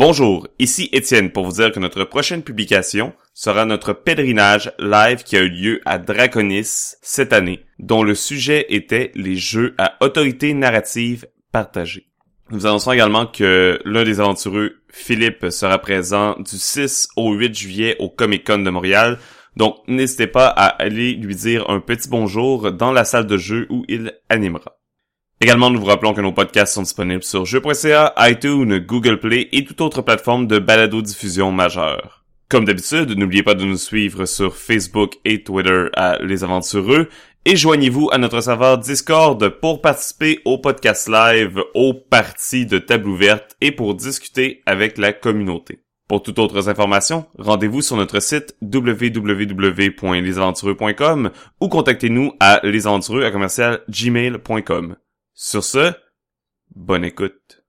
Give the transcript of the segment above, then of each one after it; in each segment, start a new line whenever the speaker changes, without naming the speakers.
Bonjour, ici Étienne pour vous dire que notre prochaine publication sera notre pèlerinage live qui a eu lieu à Draconis cette année, dont le sujet était les jeux à autorité narrative partagée. Nous annonçons également que l'un des aventureux, Philippe, sera présent du 6 au 8 juillet au Comic Con de Montréal, donc n'hésitez pas à aller lui dire un petit bonjour dans la salle de jeu où il animera. Également, nous vous rappelons que nos podcasts sont disponibles sur jeux.ca, iTunes, Google Play et toute autre plateforme de balado-diffusion majeure. Comme d'habitude, n'oubliez pas de nous suivre sur Facebook et Twitter à Les Aventureux et joignez-vous à notre serveur Discord pour participer au podcast live, aux parties de table ouverte et pour discuter avec la communauté. Pour toutes autres informations, rendez-vous sur notre site www.lesaventureux.com ou contactez-nous à lesaventureux à commercial gmail.com. Sur ce, bonne écoute.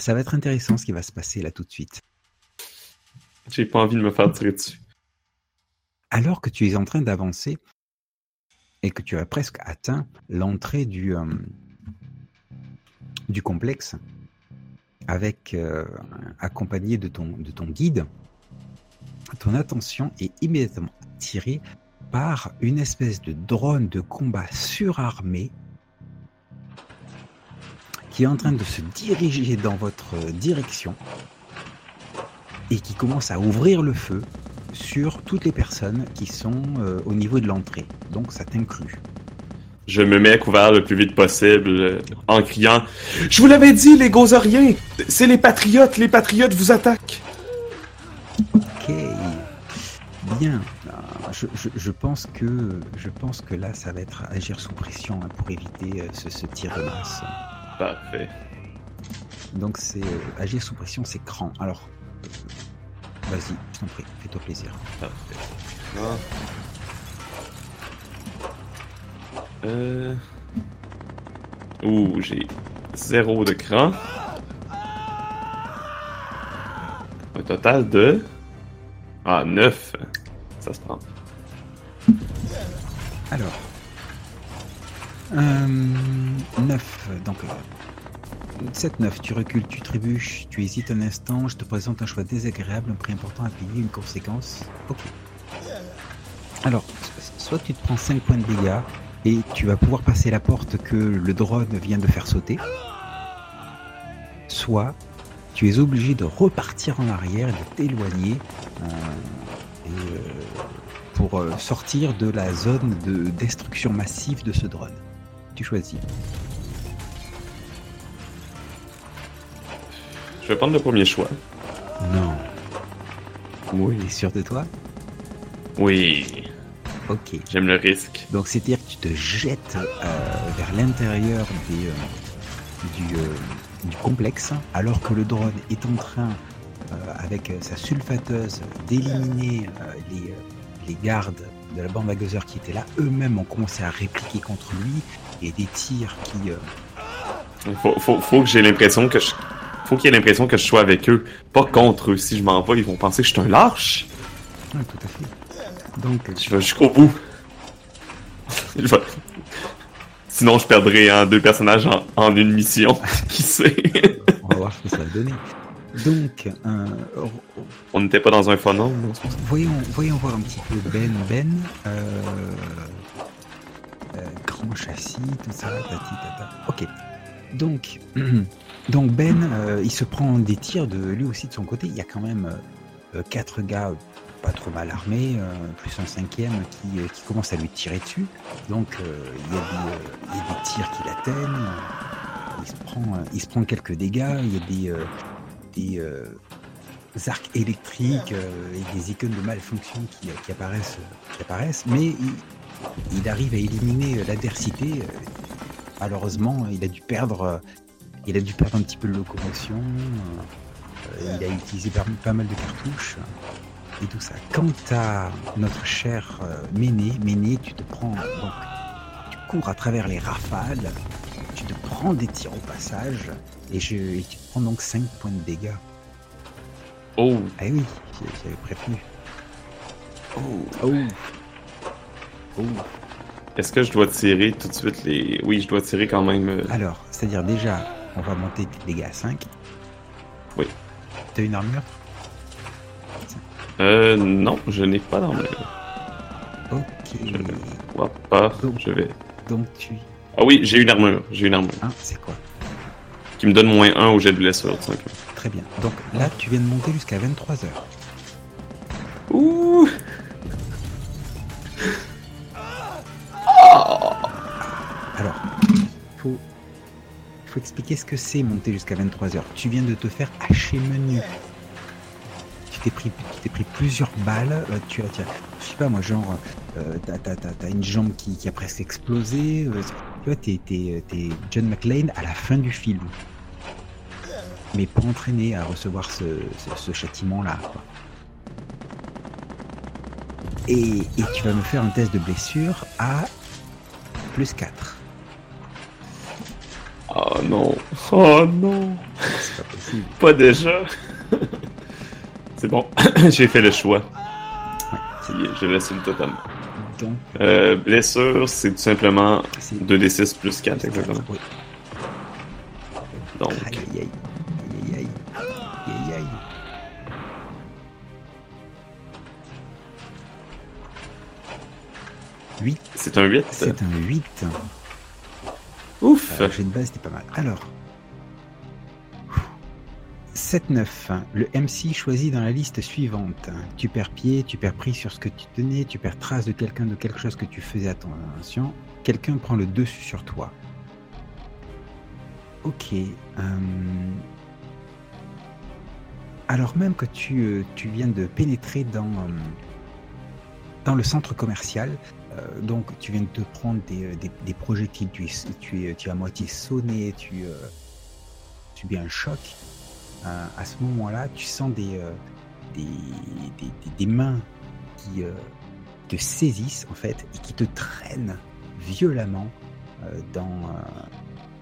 Ça va être intéressant ce qui va se passer là tout de suite.
J'ai pas envie de me faire tirer dessus.
Alors que tu es en train d'avancer et que tu as presque atteint l'entrée du, euh, du complexe, avec euh, accompagné de ton, de ton guide, ton attention est immédiatement attirée par une espèce de drone de combat surarmé qui est en train de se diriger dans votre direction et qui commence à ouvrir le feu sur toutes les personnes qui sont euh, au niveau de l'entrée. Donc ça t'inclut.
Je me mets à couvert le plus vite possible euh, en criant Je vous l'avais dit, les gozoriens C'est les patriotes Les patriotes vous attaquent
Ok. Bien. Je, je- je pense que, je pense que là, ça va être agir sous pression hein, pour éviter euh, ce, ce tir de masse.
Parfait.
Donc c'est euh, agir sous pression, c'est cran. Alors, euh, vas-y, je t'en prie, fais-toi plaisir.
Parfait. Ah. Euh... Ouh, j'ai zéro de cran. Un total de... Ah, 9. Ça se prend.
Alors, euh, 9, donc 7-9, tu recules, tu trébuches, tu hésites un instant, je te présente un choix désagréable, un prix important à payer, une conséquence. Ok. Alors, soit tu te prends 5 points de dégâts et tu vas pouvoir passer la porte que le drone vient de faire sauter, soit tu es obligé de repartir en arrière et de t'éloigner euh, euh, pour euh, sortir de la zone de destruction massive de ce drone. Tu choisis.
Je vais prendre le premier choix.
Non.
Oui.
T'es sûr de toi?
Oui.
Ok.
J'aime le risque.
Donc c'est-à-dire que tu te jettes euh, vers l'intérieur des, euh, du, euh, du complexe alors que le drone est en train, avec sa sulfateuse, d'éliminer les, les gardes de la bande à qui étaient là. Eux-mêmes ont commencé à répliquer contre lui et des tirs qui... euh,
Faut, faut, faut que j'ai l'impression que je... Faut qu'il y ait l'impression que je sois avec eux, pas contre eux. Si je m'en vais, ils vont penser que je suis un lâche.
ouais, tout à fait. Donc
Je vais jusqu'au bout. Je vais- Sinon, je perdrai hein, deux personnages en, en une mission. Qui sait?
on va voir ce que ça va donner. Donc, euh,
On n'était pas dans un phonom, non?
Voyons, voyons voir un petit peu Ben. Ben, euh, châssis, tout ça, tati, tata. Ok. Donc, donc Ben, euh, il se prend des tirs de lui aussi de son côté. Il y a quand même euh, quatre gars pas trop mal armés, euh, plus un cinquième qui, euh, qui commence à lui tirer dessus. Donc euh, il, y a des, euh, tirs qui l'atteignent. Il se prend, euh, il se prend quelques dégâts. Il y a des, euh, euh, arcs électriques euh, et des icônes de malfonction qui, apparaissent, qui apparaissent. Mais il arrive à éliminer euh, l'adversité. Euh, Malheureusement, il a dû perdre, euh, il a dû perdre un petit peu de locomotion. il a utilisé pas, mal de cartouches et tout ça. Quant à notre cher Méné, Méné, tu te prends donc, tu cours à travers les rafales, tu te prends des tirs au passage et, je, et tu te prends donc 5 points de dégâts.
Oh,
Ah oui, j'avais prévenu.
oh.
Oh,
Est-ce que je dois tirer tout de suite les... Oui, je dois tirer quand même... euh,
Alors, c'est-à-dire déjà, on va monter tes dégâts à 5.
Oui.
T'as une armure?
Euh, non, je n'ai pas d'armure.
Ok.
Je vois pas, je vais...
Donc tu...
Ah oui, j'ai une armure, j'ai une armure.
Hein, c'est quoi?
Qui me donne moins 1 au jet de blessure.
Très bien. Donc là, tu viens de monter jusqu'à 23 heures. Faut expliquer ce que c'est monter jusqu'à 23 heures. Tu viens de te faire hacher menu. Tu t'es pris, tu t'es pris plusieurs balles. euh, tu as, tu je sais pas moi, genre, euh, t'as, t'as- t'as- une jambe qui, qui a presque explosé. euh, tu vois, t'es, t'es, t'es John McClane à la fin du film. Mais pas entraîné à recevoir ce, ce- châtiment-là. Et, et tu vas me faire un test de blessure à plus 4.
Oh non, oh non,
C'est pas possible.
pas déjà. C'est bon, j'ai fait le choix.
c'est-
Je l'assume totalement.
Donc,
Euh, blessure, c'est tout simplement
c'est
2d6 plus 4, exactement.
Oui.
Donc,
Aïe, aïe, aïe. Aïe, aïe,
c'est un 8.
c'est un 8.
Ouf!
Le jet de base c'était pas mal. Alors. 7-9. Le MC choisit dans la liste suivante. Tu perds pied, tu perds prise sur ce que tu tenais, tu perds trace de quelqu'un, de quelque chose que tu faisais attention. Quelqu'un prend le dessus sur toi. Ok. euh, Alors même que tu, euh, tu viens de pénétrer euh, dans le centre commercial, euh, donc tu viens de te prendre des, euh, des, des projectiles, tu es, tu, es, tu es à moitié sonné, tu, euh, tu subis un choc. Euh, à ce moment-là, tu sens des, des, des, mains qui te saisissent en fait et qui te traînent violemment dans,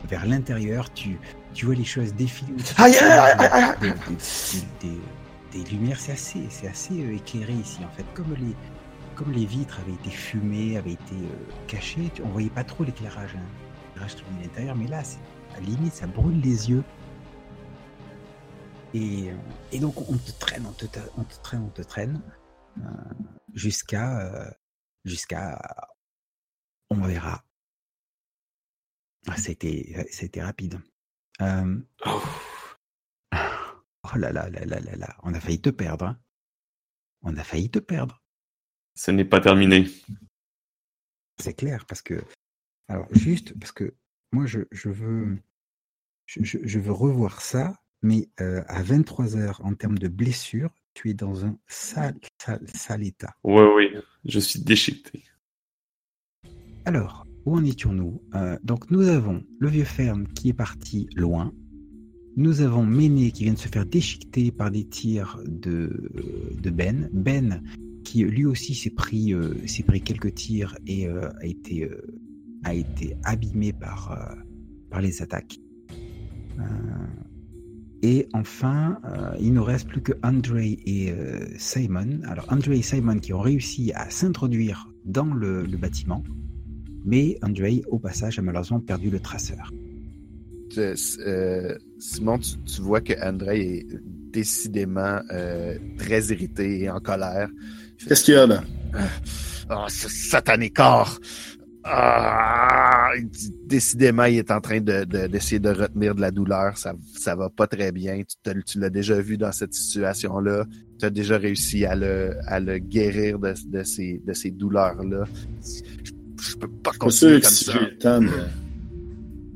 vers l'intérieur. Tu, tu vois les choses défiler.
Aïe, aïe, aïe, aïe,
Des, lumières, c'est assez, c'est assez éclairé ici en fait. Comme les, comme les vitres avaient été fumées, avaient été euh, cachées, on voyait pas trop l'éclairage, hein, l'éclairage venait de l'intérieur, mais là, à la limite, ça brûle les yeux. Et, euh, donc, on te traîne, on te, on te traîne, on te traîne, euh, jusqu'à, jusqu'à, on verra. Ah, c'était, rapide.
Oh.
oh là là là là là là, on a failli te perdre. hein. On a failli te perdre.
Ce n'est pas terminé.
C'est clair, parce que. Alors, juste parce que moi, je, je veux. Je, je- veux revoir ça, mais euh, à 23 heures, en termes de blessure, tu es dans un sale, sale, sale état.
Oui, oui, je suis déchiqueté.
Alors, où en étions-nous? Euh, Donc, nous avons le vieux ferme qui est parti loin. Nous avons Méné qui vient de se faire déchiqueter par des tirs de, de Ben. Ben qui lui aussi s'est pris, euh, s'est pris quelques tirs et euh, a, été, euh, a été abîmé par, par les attaques. Et enfin, il nous reste plus que André et Simon. Alors, André et Simon qui ont réussi à s'introduire dans le, bâtiment. Mais Andrei, au passage, a malheureusement perdu le traceur.
Simon, tu, vois que André décidément euh, très irrité et en colère.
Qu'est-ce qu'il y a là?
Oh, ce satané corps! Ah, décidément, il est en train de, d'essayer de, retenir de la douleur. Ça, ça va pas très bien. Tu, tu l'as déjà vu dans cette situation-là. Tu as déjà réussi à le, à le guérir de, de ces, de ces douleurs-là. Je, peux pas continuer comme ça.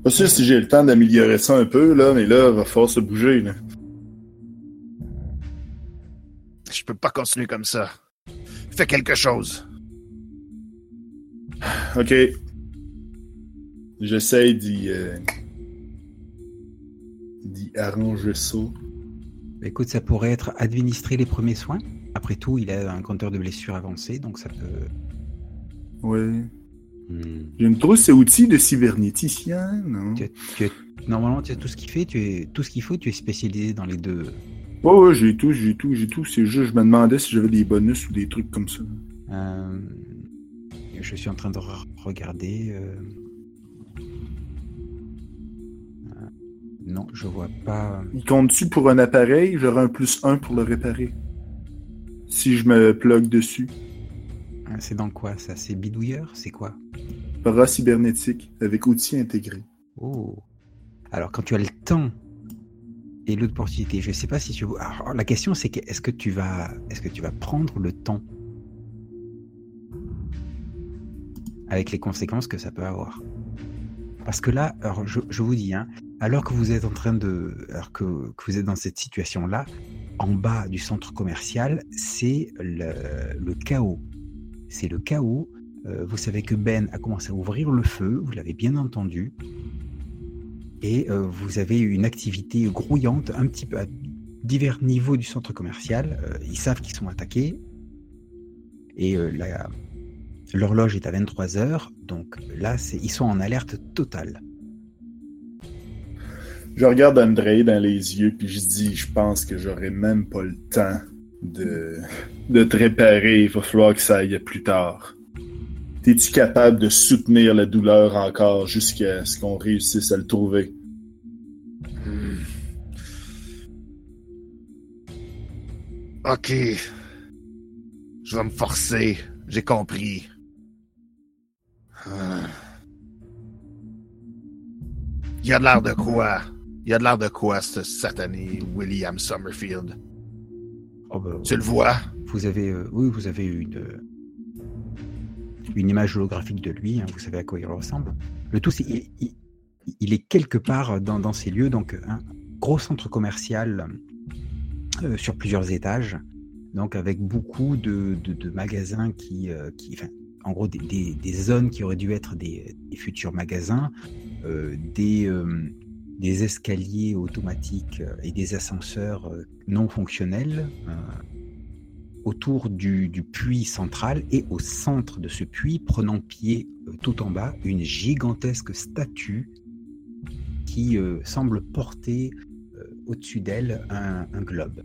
Pas sûr si j'ai le temps d'améliorer ça un peu, là, mais là, il va falloir se bouger. Là.
Je peux pas continuer comme ça. Fais quelque chose.
Ok. J'essaie d'y. Euh, d'y arranger ça.
Écoute, ça pourrait être administrer les premiers soins. Après tout, il a un compteur de blessures avancé, donc ça peut.
Ouais. Hmm. J'ai une trousse et outils de cybernéticien, non?
Normalement, tu as tout ce qu'il fait, tu es tout ce qu'il faut, tu es spécialisé dans les deux.
Ouais, ouais, j'ai tout, j'ai tout, j'ai tout. C'est juste, je me demandais si j'avais des bonus ou des trucs comme ça.
Euh, je suis en train de regarder. Euh, euh, non, je vois pas.
Il compte-tu pour un appareil? J'aurai un plus un pour le réparer. Si je me plug dessus.
C'est dans quoi ça? C'est bidouilleur? C'est quoi?
Para cybernétique avec outils intégrés.
Oh. Alors quand tu as le temps et l'opportunité. Je ne sais pas si tu. Alors, la question c'est est-ce que tu vas, est-ce que tu vas prendre le temps avec les conséquences que ça peut avoir? Parce que là, alors je, vous dis, hein, alors que vous êtes en train de, alors que, vous êtes dans cette situation-là, en bas du centre commercial, c'est le, chaos. C'est le chaos. Euh, vous savez que Ben a commencé à ouvrir le feu, vous l'avez bien entendu et euh, vous avez une activité grouillante un petit peu à divers niveaux du centre commercial. Euh, ils savent qu'ils sont attaqués et euh, l'horloge est à 23 heures, donc là ils sont en alerte totale.
Je regarde André dans les yeux puis je dis je pense que j'aurai même pas le temps de, de te réparer, il va falloir que ça aille plus tard. Es-tu capable de soutenir la douleur encore jusqu'à ce qu'on réussisse à le trouver? Hmm.
Ok. Je vais me forcer. J'ai compris. Ah. Il y a de l'air de quoi? Il y a de l'air de quoi, ce satané William Summerfield? Oh, ben, tu le vois?
Vous avez, euh, oui, vous avez une, une image holographique de lui, hein, vous savez à quoi il ressemble. Le tout, il, est quelque part dans, ces lieux, donc un gros centre commercial euh, sur plusieurs étages, donc avec beaucoup de, magasins qui, euh, en gros des, zones qui auraient dû être des, futurs magasins, euh, des, des escaliers automatiques et des ascenseurs non fonctionnels autour du, puits central et au centre de ce puits, prenant pied euh, tout en bas, une gigantesque statue qui euh, semble porter euh, au-dessus d'elle un, globe.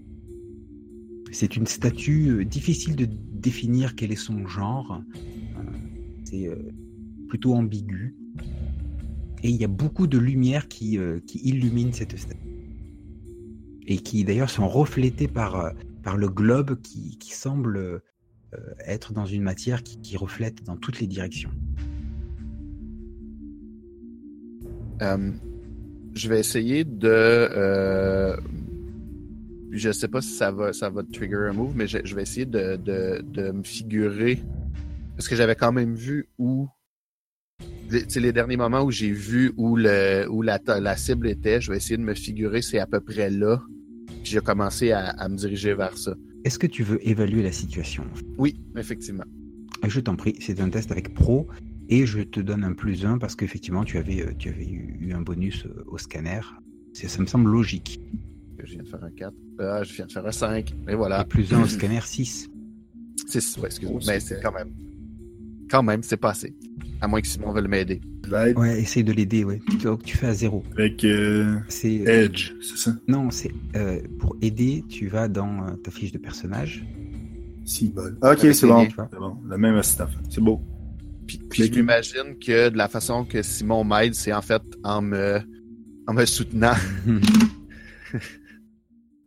C'est une statue difficile de définir quel est son genre. C'est plutôt ambigu. Et il y a beaucoup de lumière qui, qui illumine cette statue. Et qui d'ailleurs sont reflétées par par le globe qui, semble euh, être dans une matière qui, reflète dans toutes les directions.
Euh, je vais essayer de. Euh, je sais pas si ça va, ça va trigger un move, mais je, vais essayer de, de, me figurer. Parce que j'avais quand même vu où. C'est les derniers moments où j'ai vu où, le, où la, la cible était. Je vais essayer de me figurer c'est à peu près là j'ai commencé à, me diriger vers ça.
Est-ce que tu veux évaluer la situation?
Oui, effectivement.
Je t'en prie, c'est un test avec Pro et je te donne un plus 1 parce qu'effectivement tu avais, euh, tu avais eu, un bonus euh, au scanner. Ça me semble logique.
Je viens de faire un 4. Ah, je viens de faire un 5. Et voilà. Et
plus 1 au scanner 6.
6, ouais, excuse-moi. Mais c'est quand même. Quand même, c'est passé. À moins que Simon veuille m'aider.
Ouais, essaye de l'aider, ouais. Donc tu fais à zéro.
Avec euh, c'est, euh, Edge, c'est ça?
Non, c'est euh, pour aider, tu vas dans ta fiche de personnage.
Si, bon. Ok, c'est bon. c'est bon. La même assistant. C'est beau.
Puis, puis je m'imagine que de la façon que Simon m'aide, c'est en fait en me, en me soutenant.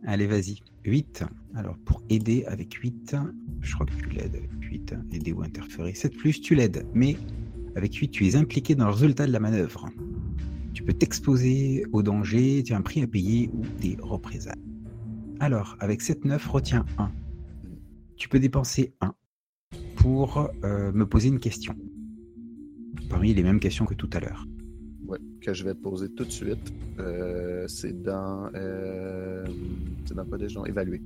Allez, vas-y. 8. Alors, pour aider avec 8, je crois que tu l'aides avec 8. Aider ou interférer. 7 plus, tu l'aides. Mais Avec 8, tu es impliqué dans le résultat de la manœuvre. Tu peux t'exposer au danger, tu as un prix à payer ou des représailles. Alors, avec 7-9, retiens 1. Tu peux dépenser 1 pour euh, me poser une question. Parmi les mêmes questions que tout à l'heure.
Ouais, que je vais te poser tout de suite. Euh, c'est dans. Euh, c'est dans pas déjà? Évalué.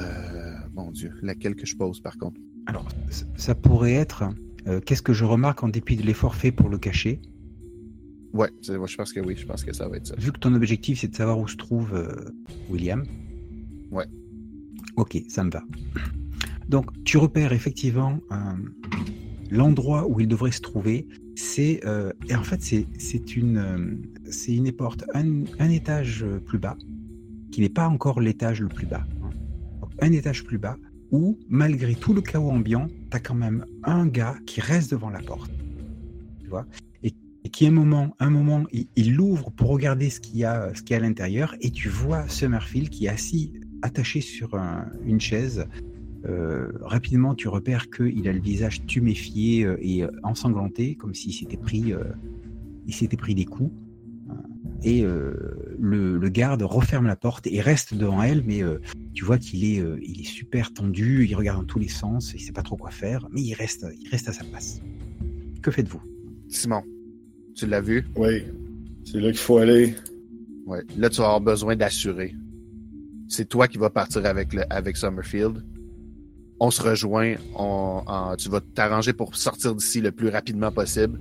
Euh, mon Dieu, laquelle que je pose par contre?
Alors, ça pourrait être euh, qu'est-ce que je remarque en dépit de l'effort fait pour le cacher?
Ouais, je pense que oui, je pense que ça va être ça.
Vu que ton objectif c'est de savoir où se trouve euh, William.
Ouais.
Ok, ça me va. Donc, tu repères effectivement l'endroit où il devrait se trouver. C'est et en fait c'est une c'est une porte un, un étage plus bas qui n'est pas encore l'étage le plus bas. Un étage plus bas où malgré tout le chaos ambiant, tu as quand même un gars qui reste devant la porte. Tu vois? Et, qui un moment un moment il, l'ouvre pour regarder ce qu'il y a ce qu'il y a à l'intérieur et tu vois Summerfield qui est assis attaché sur un- une chaise euh, rapidement, tu repères qu'il a le visage tuméfié euh, et euh, ensanglanté, comme s'il s'était pris, s'était pris des coups. Et euh, le, le garde referme la porte et reste devant elle, mais euh, tu vois qu'il est, euh, il est super tendu, il regarde dans tous les sens, il sait pas trop quoi faire, mais il reste, il reste à sa place. Que faites-vous?
Simon, tu l'as vu?
Oui, c'est là qu'il faut aller.
Ouais. Là, tu vas avoir besoin d'assurer. C'est toi qui vas partir avec, le, avec Summerfield. On se rejoint. On, tu vas t'arranger pour sortir d'ici le plus rapidement possible.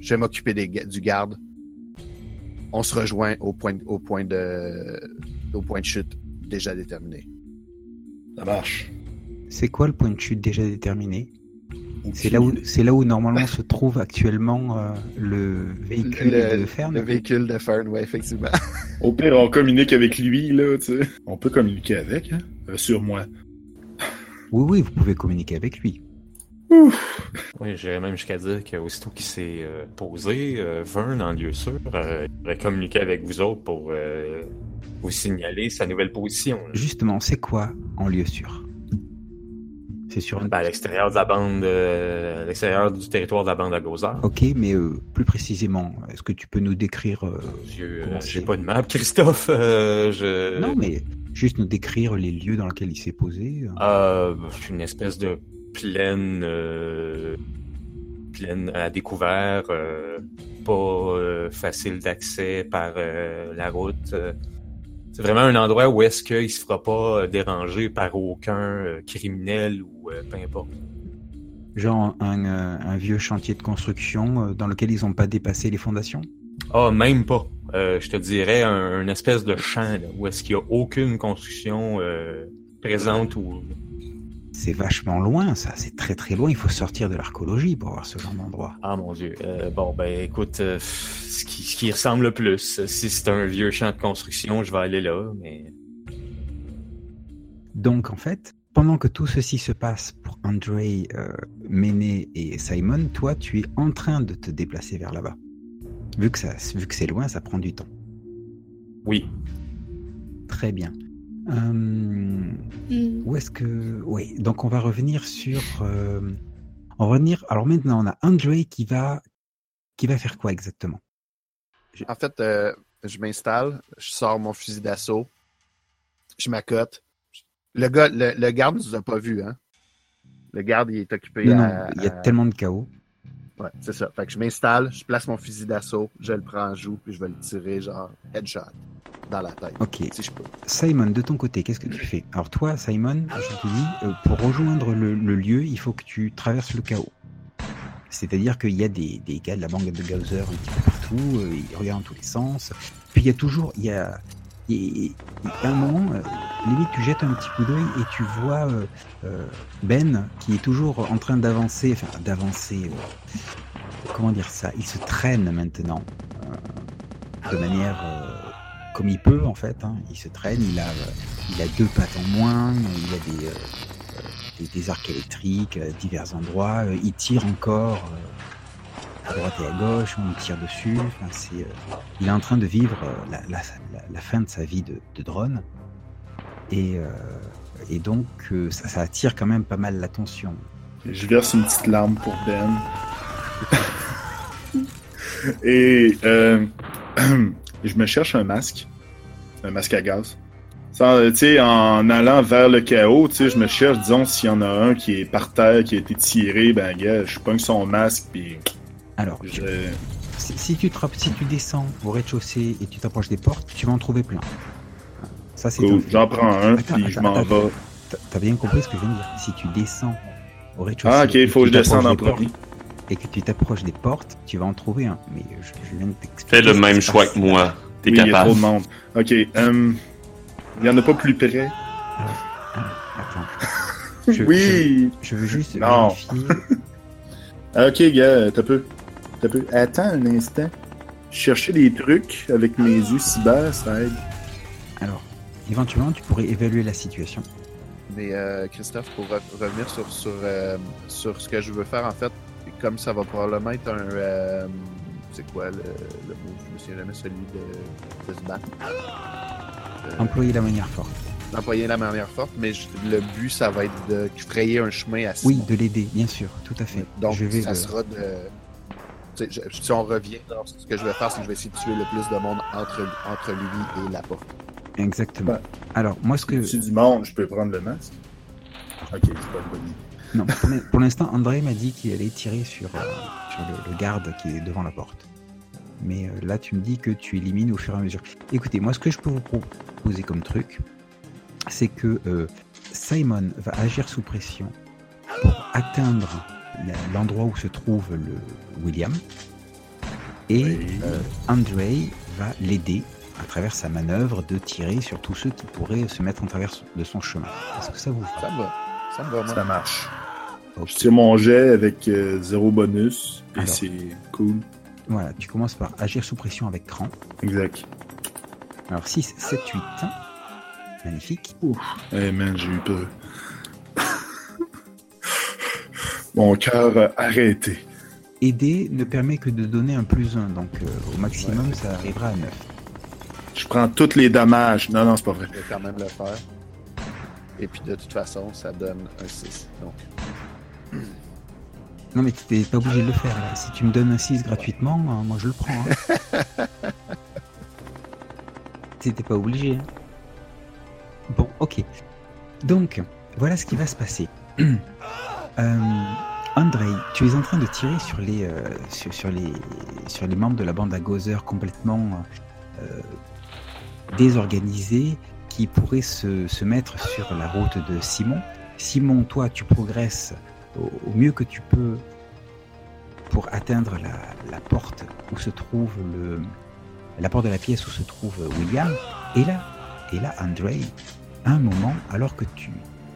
Je vais m'occuper du garde. On se rejoint au point, au point de, au point de chute déjà déterminé.
Ça marche.
C'est quoi le point de chute déjà déterminé? C'est là où, là où normalement se trouve actuellement euh, le véhicule
Le-
de Fern.
Le véhicule de Fern, oui, effectivement.
Au pire, on communique avec lui, là, tu sais. On peut communiquer avec, hein. Rassure-moi.
Oui, oui, vous pouvez communiquer avec lui.
Oui, j'irais même jusqu'à dire qu'aussitôt qu'il s'est euh, posé, euh, Vern, en lieu sûr, euh, il pourrait communiquer avec vous autres pour euh, vous signaler sa nouvelle position. là.
Justement, c'est quoi en lieu sûr? C'est sur une...
Ben, à l'extérieur de la bande, à l'extérieur du territoire de la bande à Gozar.
Ok, mais plus précisément, est-ce que tu peux nous décrire...
j'ai
c'est?
pas de map, Christophe. je...
Non, mais juste nous décrire les lieux dans lesquels il s'est posé. euh.
Euh, une espèce de plaine, euh, plaine à découvert, euh, pas euh, facile d'accès par la route. c'est vraiment un endroit où est-ce qu'il se fera pas déranger par aucun criminel ou peu importe.
Genre un, un vieux chantier de construction dans lequel ils n'ont pas dépassé les fondations?
Ah, même pas. Euh, je te dirais un, une espèce de champ là, où est-ce qu'il y a aucune construction euh, présente ou
C'est vachement loin, ça. C'est très très loin. Il faut sortir de l'archéologie pour voir ce genre d'endroit.
Ah mon dieu. Euh, bon ben écoute, euh, ce, qui, ce qui ressemble le plus, si c'est un vieux champ de construction, je vais aller là, mais
Donc en fait, pendant que tout ceci se passe pour Andrei, euh, Méné et Simon, toi tu es en train de te déplacer vers là-bas. Vu que, ça, vu que c'est loin, ça prend du temps.
oui.
Très bien. Euh,
Hmm.
où est-ce que... Oui, donc on va revenir sur... euh, on va revenir... Alors maintenant, on a Andrei qui va... Qui va faire quoi exactement?
En fait, euh, je m'installe, je sors mon fusil d'assaut, je m'accote. Le gars, le, le garde ne nous a pas vus, hein? Le garde, il est occupé
Non, non, il y a
à-
tellement de chaos.
Ouais, c'est ça. Fait que je m'installe, je place mon fusil d'assaut, je le prends en joue, puis je vais le tirer, genre, headshot, dans la tête.
Ok.
Si je peux.
Simon, de ton côté, qu'est-ce que tu fais? Alors toi, Simon, je te dis, euh, pour rejoindre le, le lieu, il faut que tu traverses le chaos. C'est-à-dire qu'il y a des, des gars de la banque de Gauser un petit peu partout, euh, ils regardent dans tous les sens. Puis il y a toujours, il y a, y a un moment, euh, limite tu jettes un petit coup d'œil et tu vois euh, euh, Ben qui est toujours en train d'avancer, enfin d'avancer, comment dire ça Il se traîne maintenant de manière comme il peut en fait. hein. Il se traîne, il a, il a deux pattes en moins, il a des, des, arcs électriques à divers endroits, il tire encore à droite et à gauche, on tire dessus. Euh, il est en train de vivre euh, la, fin de sa vie de, drone. Et, euh, donc ça, attire quand même pas mal l'attention.
Je verse une petite larme pour Ben. Et je me cherche un masque. Un masque à gaz. En allant vers le chaos, je me cherche, disons, s'il y en a un qui est par terre, qui a été tiré, ben, gars, je pogne son masque, puis
Alors,
je...
si, si tu te rapp- si tu descends au rez-de-chaussée et tu t'approches des portes, tu vas en trouver plein. Ça, c'est
Cool.
un-
J'en prends un,
Attends,
puis je
attends,
m'en
attends.
vais.
T'as- bien compris ce que je viens de dire. Si tu descends au rez-de-chaussée
Ah, ok,
et
il faut que
tu
je descende en
t'approches des
premier.
portes, et que tu t'approches des portes, tu vas en trouver un. Mais je, je viens de t'expliquer.
Fais le même choix que moi. T'es
Oui, il y a trop
capable.
de monde. Ok, euh, il y en a pas plus près.
Attends. Je-
oui!
Je, je veux juste
Non. Ah, ok, gars, t'as peu. Peu. Attends un instant. Chercher des trucs avec mes yeux cyber, ça aide.
Alors, éventuellement, tu pourrais évaluer la situation.
Mais euh, Christophe, pour re- revenir sur, sur, euh, sur ce que je veux faire, en fait, comme ça va probablement être un. euh, c'est quoi le, le mot Je me souviens jamais celui de, de se battre. Euh,
Employer la manière forte.
D'employer la manière forte, mais je- le but, ça va être de frayer un chemin à
Oui, de l'aider, bien sûr, tout à fait.
Donc,
je vais
ça
le-
sera de. Je- si on revient, alors, ce que je vais faire, c'est que je vais essayer de tuer le plus de monde entre, entre lui et la porte.
Exactement.
Ouais.
Alors, moi, ce que.
Si du monde, je peux prendre le masque? Ok, c'est pas une bonne idée.
Non, pour l'in- pour l'instant, André m'a dit qu'il allait tirer sur, euh, sur le, le garde qui est devant la porte. Mais euh, là, tu me dis que tu élimines au fur et à mesure. Écoutez, moi, ce que je peux vous proposer comme truc, c'est que euh, Simon va agir sous pression pour atteindre l'endroit où se trouve le William. Et
Oui.
euh, André va l'aider à travers sa manœuvre de tirer sur tous ceux qui pourraient se mettre en travers de son chemin. Est-ce que ça vous va?
Ça me va. Ça va.
Ça marche.
Ok.
Je tire mon jet avec euh, zéro bonus. Et c'est cool.
Voilà, tu commences par agir sous pression avec cran.
Exact.
Alors 6, 7, 8. Magnifique.
Eh man, j'ai eu peur. Mon cœur arrêté.
Aider ne permet que de donner un plus 1, donc euh, au maximum ça arrivera à 9.
Je prends tous les dommages. Non, non, c'est pas vrai.
Je vais quand même le faire. Et puis de toute façon, ça donne un 6. Donc,
Non mais tu n'es pas obligé de le faire là. Si tu me donnes un 6 gratuitement, euh, moi je le prends. Hein. T'étais pas obligé. hein. Bon, ok. Donc, voilà ce qui va se passer. euh, Andrei, tu es en train de tirer sur les, euh, sur, les, sur les membres de la bande à Gozer complètement euh, désorganisés qui pourraient se, se mettre sur la route de Simon. Simon, toi, tu progresses au, mieux que tu peux pour atteindre la, la porte où se trouve le la porte de la pièce où se trouve William. Et là, et là, Andrei, un moment, alors que tu,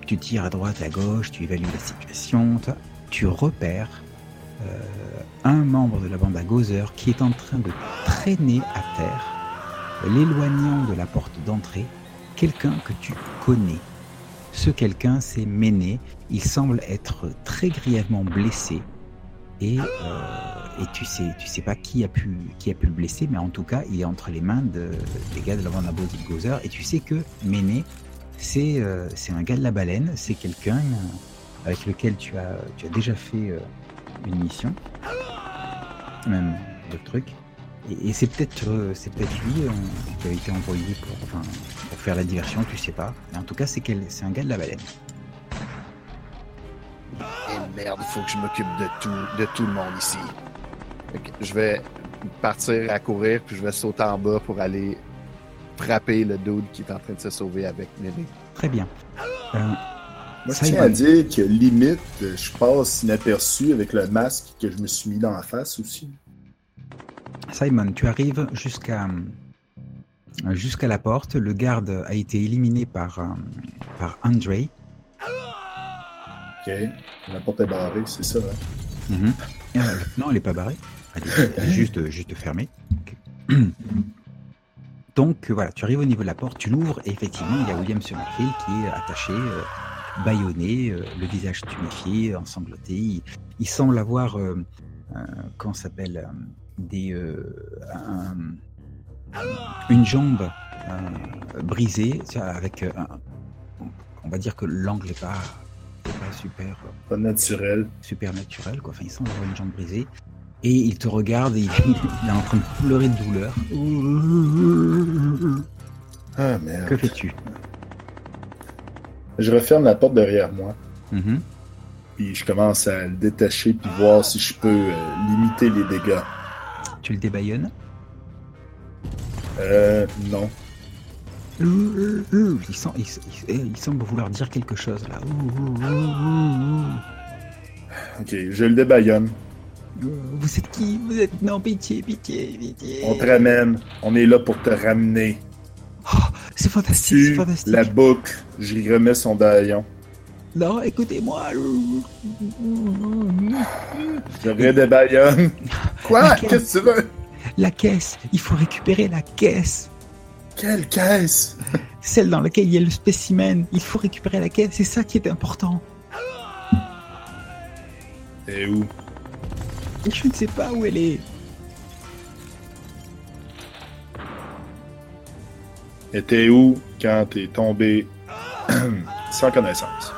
tu tires à droite, à gauche, tu évalues la situation, tu repères euh, un membre de la bande à Gozer qui est en train de traîner à terre, l'éloignant de la porte d'entrée, quelqu'un que tu connais. Ce quelqu'un, c'est Méné. Il semble être très grièvement blessé. Et, euh, et tu sais, tu sais pas qui a pu, qui a pu le blesser, mais en tout cas, il est entre les mains de, des gars de la bande à Gozer. Et tu sais que Méné, c'est euh, un gars de la baleine, c'est quelqu'un euh, avec lequel tu as, tu as déjà fait euh, une mission, même d'autres trucs. Et, c'est peut-être euh, peut-être lui qui a été envoyé pour, pour faire la diversion, tu sais pas. Mais en tout cas, c'est un gars de la baleine.
et merde, il faut que je m'occupe de tout, de tout le monde ici. Je vais partir à courir, puis je vais sauter en bas pour aller frapper le dude qui est en train de se sauver avec Méné.
Très bien. Euh,
Moi, je
Ça,
tiens à dire que limite, je passe inaperçu avec le masque que je me suis mis dans la face aussi.
Simon, tu arrives jusqu'à jusqu'à la porte. Le garde a été éliminé par, euh, par Andrei.
Ok. La porte est barrée, c'est ça. Hein?
Euh, non, elle n'est pas barrée. Elle est, elle est juste, juste fermée. Ok. Donc voilà, tu arrives au niveau de la porte, tu l'ouvres et effectivement, il y a William Summerfield qui est attaché, euh, bâillonné, euh, le visage tuméfié, ensanglanté. Il, il semble avoir, euh, euh, comment s'appelle, des, un- une jambe brisée, avec, on va dire que l'angle n'est pas, pas super,
Pas naturel.
super naturel, quoi. Enfin, il semble avoir une jambe brisée. Et il te regarde et il, il est en train de pleurer de douleur.
Ah merde.
Que fais-tu?
Je referme la porte derrière moi.
Mhm.
Puis je commence à le détacher puis voir si je peux euh, limiter les dégâts.
Tu le débaillonnes?
Euh, non.
il, sent- il, il- il semble vouloir dire quelque chose là.
Ok, je le débaillonne.
Vous êtes qui? Vous êtes non pitié, pitié, pitié.
On te ramène. On est là pour te ramener.
C'est fantastique, c'est fantastique.
la boucle. J'y remets son baillon.
Non, écoutez-moi.
Je redébaillonne. Quoi?
Ok.
Qu'est-ce que tu veux?
La caisse, il faut récupérer la caisse.
Quelle caisse?
Celle dans laquelle il y a le spécimen. Il faut récupérer la caisse, c'est ça qui est important.
Et où?
Je ne sais pas où elle est.
T'es où quand t'es tombé? Sans connaissance?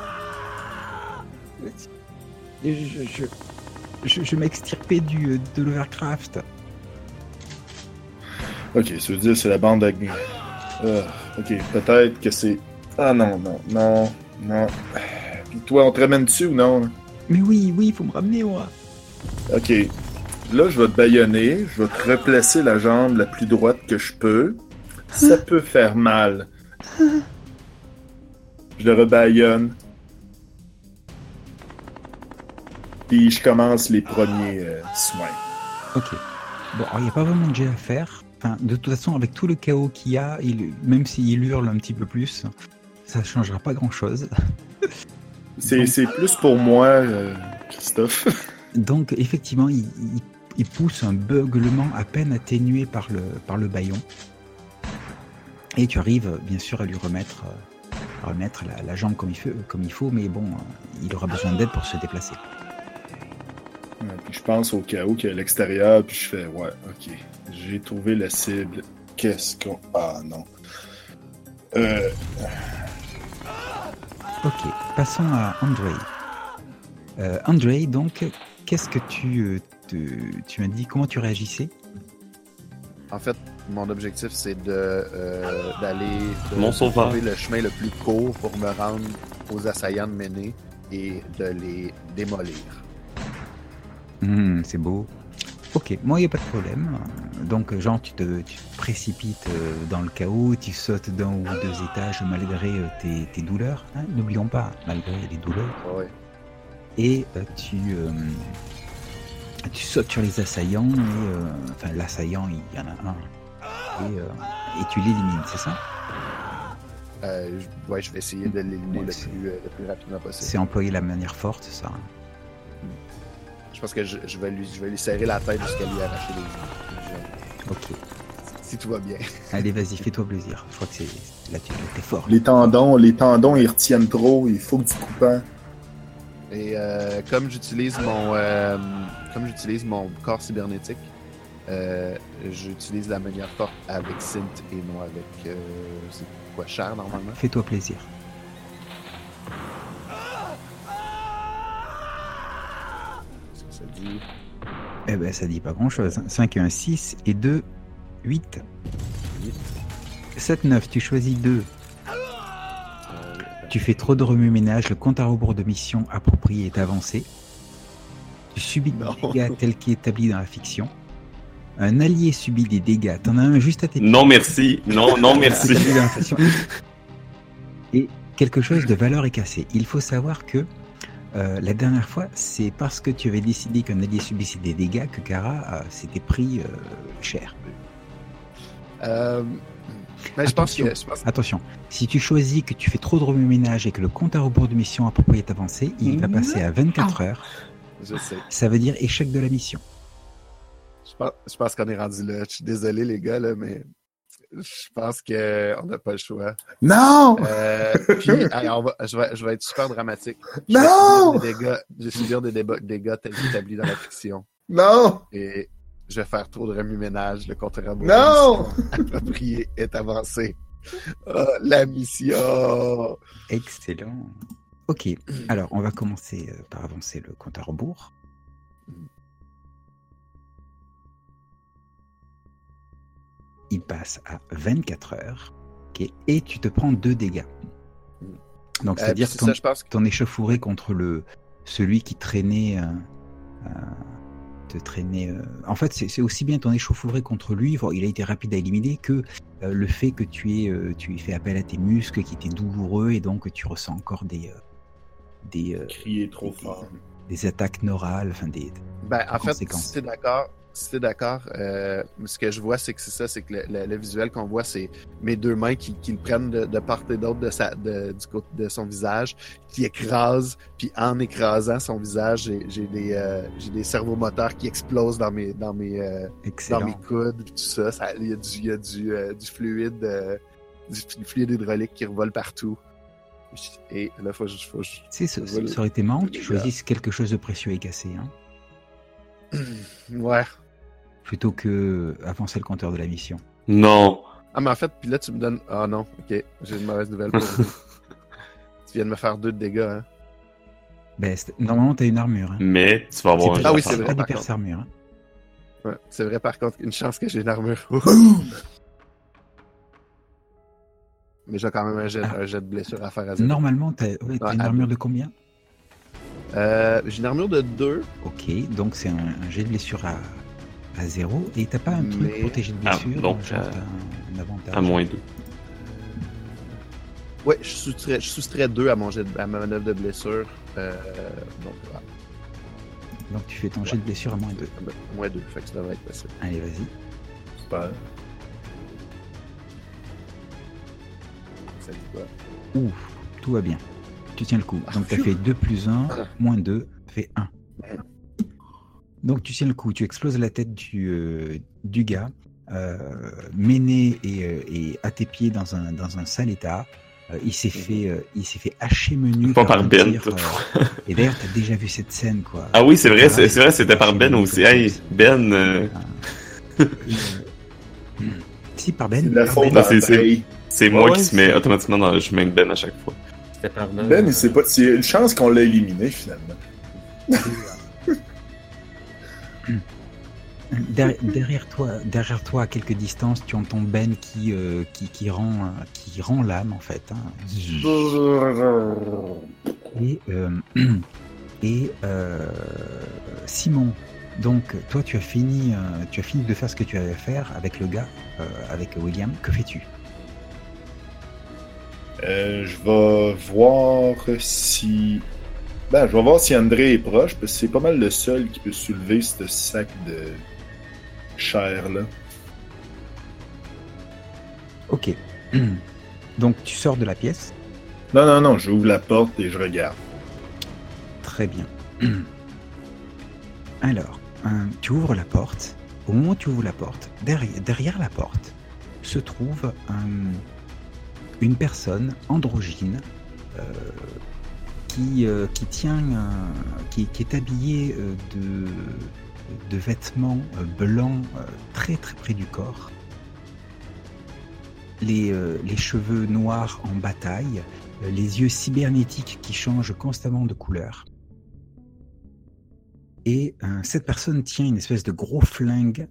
Je, je, je, je m'extirpais du, de l'Overcraft.
Ok, ça veut dire c'est la bande à... Ah, ok, peut-être que c'est... Ah non, non, non, non. Puis toi, on te ramène dessus ou non?
Mais oui, oui, il faut me ramener, moi.
Ok. Là, je vais te baïonner. Je vais te replacer la jambe la plus droite que je peux. Ça peut faire mal. Je le rebaillonne. Puis je commence les premiers euh, soins.
Ok. Bon, alors, il n'y a pas vraiment de jet à faire. Enfin, de toute façon, avec tout le chaos qu'il y a, il, même s'il hurle un petit peu plus, ça changera pas grand-chose.
C'est c'est plus pour moi, euh, Christophe.
Donc, effectivement, il, il- il pousse un beuglement à peine atténué par le, par le baillon. Et tu arrives, bien sûr, à lui remettre, euh, à remettre la, la jambe comme il, faut, comme il faut, mais bon, il aura besoin d'aide pour se déplacer.
Ouais, puis je pense au chaos qui est à l'extérieur, puis je fais, ouais, ok, j'ai trouvé la cible. Qu'est-ce qu'on... Ah non. Euh,
Ok, passons à Andrei. Euh, Andrei, donc, qu'est-ce que tu, euh, te- tu m'as dit Comment tu réagissais?
En fait, mon objectif, c'est de euh, d'aller de
Mon sauveur.
trouver le chemin le plus court pour me rendre aux assaillants de Méné et de les démolir.
Hmm, C'est beau. Ok, moi, il n'y a pas de problème. Donc, genre, tu te, tu te précipites euh, dans le chaos, tu sautes d'un ou deux étages malgré euh, tes, tes douleurs. hein, N'oublions pas, malgré les douleurs.
Ouais.
Et euh, tu, euh, tu sautes sur les assaillants. Et, euh, enfin, l'assaillant, il y en a un. Et, euh, et tu l'élimines, c'est ça?
Euh, je- ouais, je vais essayer de l'éliminer
Ouais,
le, plus, le plus rapidement possible.
C'est employer la manière forte, ça.
Je pense que je, je vais lui, je vais lui serrer la tête jusqu'à lui arracher les joues.
Ok.
Si tout va bien.
Allez, vas-y, fais-toi plaisir. Je crois que c'est là, tu es fort.
les tendons, les tendons, ils retiennent trop, il faut que du coupant.
Et euh, comme j'utilise mon euh, comme j'utilise mon corps cybernétique, euh, j'utilise la manière forte avec Synth et non avec euh, c'est quoi Char normalement?
Fais-toi plaisir.
Qu'est-ce que ça dit?
Eh ben, ça dit pas grand-chose. 5 et 1, 6 et 2, 8. 7, 9, tu choisis 2.
Euh,
Tu fais trop de remue-ménage, le compte à rebours de mission approprié est avancé. Tu subis des
Non.
dégâts tels qu'établis dans la fiction. Un allié subit des dégâts. T'en as un juste à tes pieds.
Non merci. Non, non merci.
Établi dans la fiction. Et quelque chose de valeur est cassé. Il faut savoir que euh, la dernière fois, c'est parce que tu avais décidé qu'un allié subissait des dégâts que Kara euh, s'était pris euh, cher.
Euh, mais je pense que
Attention.
je pense-
Attention, si tu choisis que tu fais trop de remue-ménage et que le compte à rebours de mission approprié est avancé, il va passer à 24 heures.
je sais.
Ça veut dire échec de la mission.
Je pense, je pense qu'on est rendu là. Je suis désolé les gars là, mais je pense que on n'a pas le choix.
Non!
Euh, puis, allez, on va- je, vais, je vais être super dramatique. Je
Non!
vais subir des dégâts, je subir des dégâts tels qu'établis dans la fiction.
Non!
Et je vais faire trop de remue-ménage. Le compte à rebours
Non!
approprié est avancé. Ah, la mission!
Excellent. Ok, alors on va commencer euh, par avancer le compte à rebours. Il passe à 24 heures. ok, et tu te prends deux dégâts. Donc
Euh,
c'est-à-dire
puis
ton,
ça, je pense.
ton échauffouré contre le celui qui traînait. euh, euh, te traînait. euh, En fait, c'est aussi bien ton échauffouré contre lui. il a été rapide à éliminer que euh, le fait que tu aies, euh, tu aies fait appel à tes muscles qui étaient douloureux et donc tu ressens encore des euh, des, euh,
Crier trop fort.
des attaques neurales, enfin des.
Ben, en fait,
conséquences.
si t'es d'accord, si t'es d'accord, euh, ce que je vois, c'est que c'est ça, c'est que le, le- le visuel qu'on voit, c'est mes deux mains qui, qui le prennent de, de part et d'autre de, sa, de, du côté de son visage, qui écrasent, puis en écrasant son visage, j'ai, des, euh, des cerveaux-moteurs qui explosent dans mes, dans mes, euh, dans mes coudes, puis tout ça. Il y a du, y a du, euh, du fluide, euh, du, fluide hydraulique qui revole partout. Et là, faut, faut, je-
Tu sais, ça, aurait été marrant que tu choisisses quelque chose de précieux et cassé, hein,
Ouais.
Plutôt que avancer le compteur de la mission.
Non.
Ah, mais en fait, puis là, tu me donnes. Ah non, ok, j'ai une mauvaise nouvelle pour vous. tu viens de me faire deux de dégâts, hein.
Ben, normalement, tu as une armure. Hein.
Mais tu vas avoir
C'est
un
Ah oui, c'est
de
vrai.
pas armure. hein.
Ouais, c'est vrai, par contre, une chance que j'ai une armure. mais j'ai quand même un jet,
Ah.
un jet de blessure à faire à zéro.
Normalement, tu as, une armure de combien?
Euh, j'ai une armure de 2.
Ok, donc c'est un, un jet de blessure à, à zéro. Et t'as pas un truc
Mais-
pour tes jets de
Ah,
blessure
donc,
genre
euh,
t'as un, un avantage
À moins deux.
Ouais, je soustrais, je soustrais 2 à, mon jet de- à ma manœuvre de blessure. Euh, donc, voilà.
Donc tu fais ton jet de blessure à moins deux.
Ben, Moins 2, fait que ça devrait être possible.
Allez, vas-y.
Super.
Ça dit quoi?
Ouf, tout va bien. Tu tiens le coup. Donc tu as
phew.
fait 2 plus 1,
Ah.
moins 2, fait 1. Donc tu tiens le coup, tu exploses la tête du, euh, du gars, euh, mené et, euh, et à tes pieds dans un, dans un sale état. Euh, il s'est fait, euh, il s'est fait hacher menu
Pas par Ben.
tir, euh, et d'ailleurs, t'as déjà vu cette scène, quoi.
Ah oui, c'est vrai, c'est vrai, c'était par Ben aussi.
c'est
Hey. Ben,
si par Ben.
C'est
Ben.
Ah, moi
Ouais,
qui se met automatiquement dans le chemin de Ben à chaque fois.
C'était par là.
Ben, c'est pas. C'est une chance qu'on l'a éliminé finalement.
Derrière, toi, derrière toi, à quelques distances, tu entends Ben qui, euh, qui, rend, qui rend l'âme en fait. hein. Et, euh, euh, Simon, donc toi tu as fini, tu as fini de faire ce que tu avais à faire avec le gars, avec William. Que fais-tu?
Je vais voir si. Ben, je vais voir si André est proche, parce que c'est pas mal le seul qui peut soulever ce sac de chair là.
Ok. Donc tu sors de la pièce.
Non, non, non, j'ouvre la porte et je regarde.
Très bien. Alors, euh, tu ouvres la porte. Au moment où tu ouvres la porte, derrière, derrière la porte se trouve un- une personne androgyne euh, qui, euh, qui tient, qui, qui est habillée euh, de, de vêtements euh, blancs euh, très très près du corps. Les, euh, les cheveux noirs en bataille, les yeux cybernétiques qui changent constamment de couleur. Et euh, cette personne tient une espèce de gros flingue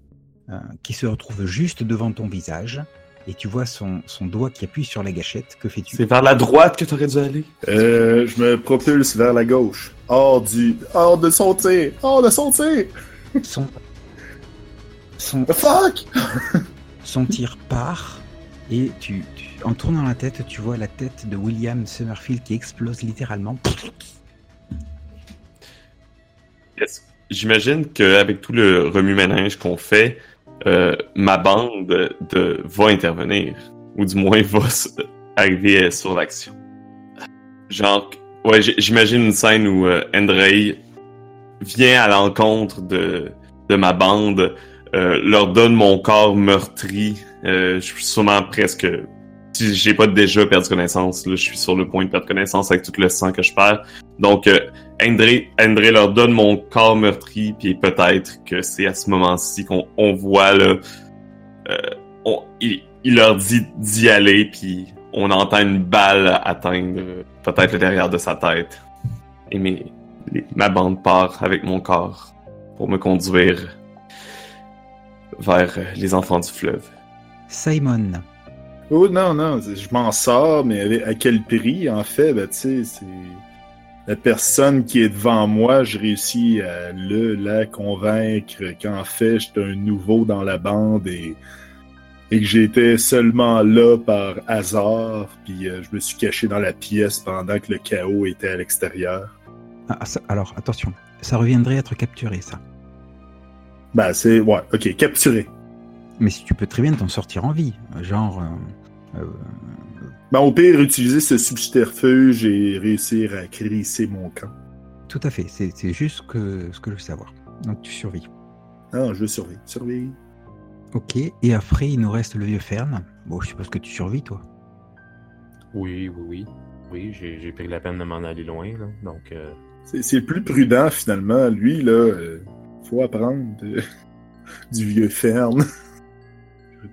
euh, qui se retrouve juste devant ton visage. Et tu vois son, son doigt qui appuie sur la gâchette. Que fais-tu?
C'est vers la droite que t'aurais dû aller.
Euh, je me propulse vers la gauche. Hors du. Hors de son tir! Hors de son tir!
Son, son,
The fuck!
son tir part. Et tu, tu- en tournant la tête, tu vois la tête de William Summerfield qui explose littéralement.
Yes. J'imagine qu'avec tout le remue-ménage qu'on fait, euh, ma bande de, va intervenir. Ou du moins va arriver sur l'action. Genre, ouais, j'imagine une scène où euh, Andrei vient à l'encontre de, de ma bande, euh, leur donne mon corps meurtri. Euh, je suis sûrement presque... Si j'ai pas déjà perdu connaissance, là, je suis sur le point de perdre connaissance avec tout le sang que je perds. Donc, euh, André, André leur donne mon corps meurtri, puis peut-être que c'est à ce moment-ci qu'on on voit là, il, leur dit d'y aller, puis on entend une balle atteindre peut-être le derrière de sa tête. Et ma bande part avec mon corps pour me conduire vers les enfants du fleuve.
Simon,
Oh non, non, je m'en sors, mais avec- à quel prix, en fait, ben, tu sais, c'est la personne qui est devant moi, je réussis à le, la convaincre qu'en fait, j'étais un nouveau dans la bande et, et que j'étais seulement là par hasard, puis euh, je me suis caché dans la pièce pendant que le chaos était à l'extérieur.
Ah, ça- alors attention, ça reviendrait à être capturé ça.
Ben, c'est, ouais, ok, capturé.
Mais si tu peux très bien t'en sortir en vie, genre... euh, euh,
Ben, au pire, utiliser ce subterfuge et réussir à crisser mon camp.
tout à fait, c'est c'est juste que, ce que je veux savoir. Donc tu survis.
Ah, je veux survivre, survivre.
Ok, et après il nous reste le vieux Fern. Bon, je suppose que tu survis toi.
Oui, oui, oui. Oui, j'ai j'ai pris la peine de m'en aller loin, là. Donc, euh,
C'est c'est plus prudent finalement. Lui, là, euh, faut apprendre de- du vieux ferme.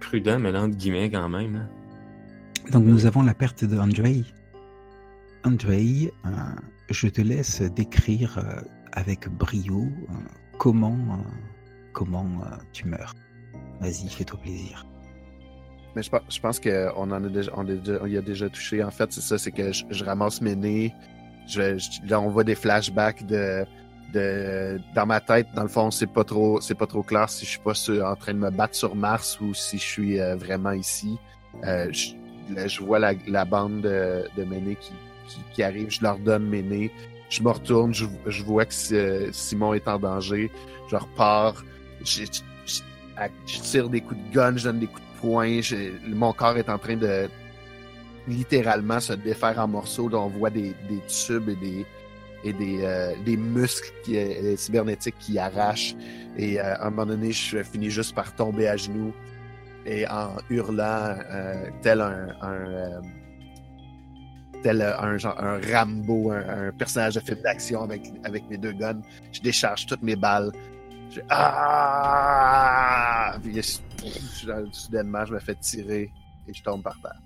prudent, mais là, entre guillemets, quand même. hein.
Donc nous avons la perte de Andrei. Andrei, euh, je te laisse décrire euh, avec brio euh, comment, euh, comment euh, tu meurs. Vas-y, fais-toi plaisir.
Mais je, pense- je pense qu'on en a déjà, on, a on y a déjà touché. En fait, c'est ça, c'est que je, je ramasse mes nez. Je, je- là, on voit des flashbacks de, de, dans ma tête. Dans le fond, c'est pas trop, c'est pas trop clair si je suis pas en train de me battre sur Mars ou si je suis euh, vraiment ici. Euh, je, là, je vois la, la bande de, de nez qui, qui, qui arrive. Je leur donne nez. Je me retourne. Je, je vois que Simon est en danger. Je repars. Je, je- tire des coups de gun. Je donne des coups de poing. Mon corps est en train de littéralement se défaire en morceaux. Là, on voit des, des tubes et des et des, euh, des muscles qui, euh, cybernétiques qui arrachent. Et euh, à un moment donné, je finis juste par tomber à genoux et en hurlant euh, tel un, un euh, tel un genre un Rambo, un, un personnage de film d'action avec avec mes deux guns. Je décharge toutes mes balles. Je ah! Puis, je- soudainement, je me fais tirer et je tombe par terre.